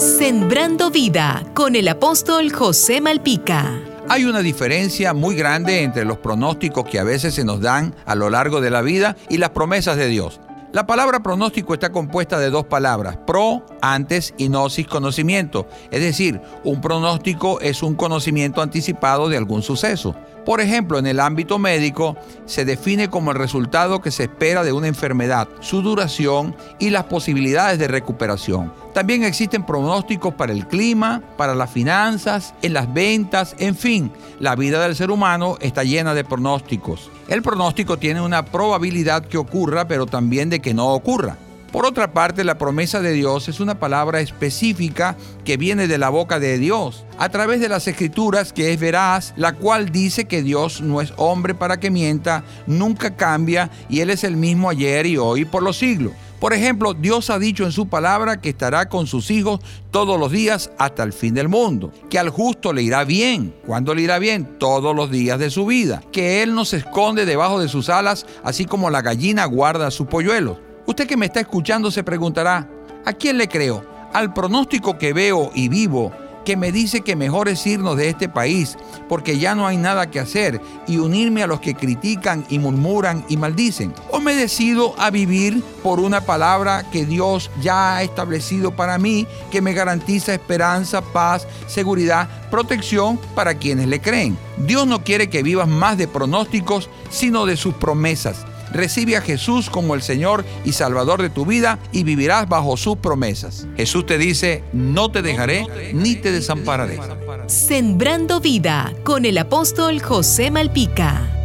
Sembrando vida con el apóstol José Malpica. Hay una diferencia muy grande entre los pronósticos que a veces se nos dan a lo largo de la vida y las promesas de Dios. La palabra pronóstico está compuesta de dos palabras, pro, antes y gnosis, conocimiento. Es decir, un pronóstico es un conocimiento anticipado de algún suceso. Por ejemplo, en el ámbito médico se define como el resultado que se espera de una enfermedad, su duración y las posibilidades de recuperación. También existen pronósticos para el clima, para las finanzas, en las ventas, en fin, la vida del ser humano está llena de pronósticos. El pronóstico tiene una probabilidad que ocurra, pero también de que no ocurra. Por otra parte, la promesa de Dios es una palabra específica que viene de la boca de Dios, a través de las escrituras que es veraz, la cual dice que Dios no es hombre para que mienta, nunca cambia y Él es el mismo ayer y hoy por los siglos. Por ejemplo, Dios ha dicho en su palabra que estará con sus hijos todos los días hasta el fin del mundo, que al justo le irá bien. ¿Cuándo le irá bien? Todos los días de su vida, que Él no se esconde debajo de sus alas, así como la gallina guarda su polluelo. Usted que me está escuchando se preguntará, ¿a quién le creo? ¿Al pronóstico que veo y vivo que me dice que mejor es irnos de este país porque ya no hay nada que hacer y unirme a los que critican y murmuran y maldicen? ¿O me decido a vivir por una palabra que Dios ya ha establecido para mí que me garantiza esperanza, paz, seguridad, protección para quienes le creen? Dios no quiere que vivas más de pronósticos, sino de sus promesas. Recibe a Jesús como el Señor y Salvador de tu vida y vivirás bajo sus promesas. Jesús te dice, no te dejaré ni te desampararé. Sembrando vida con el apóstol José Malpica.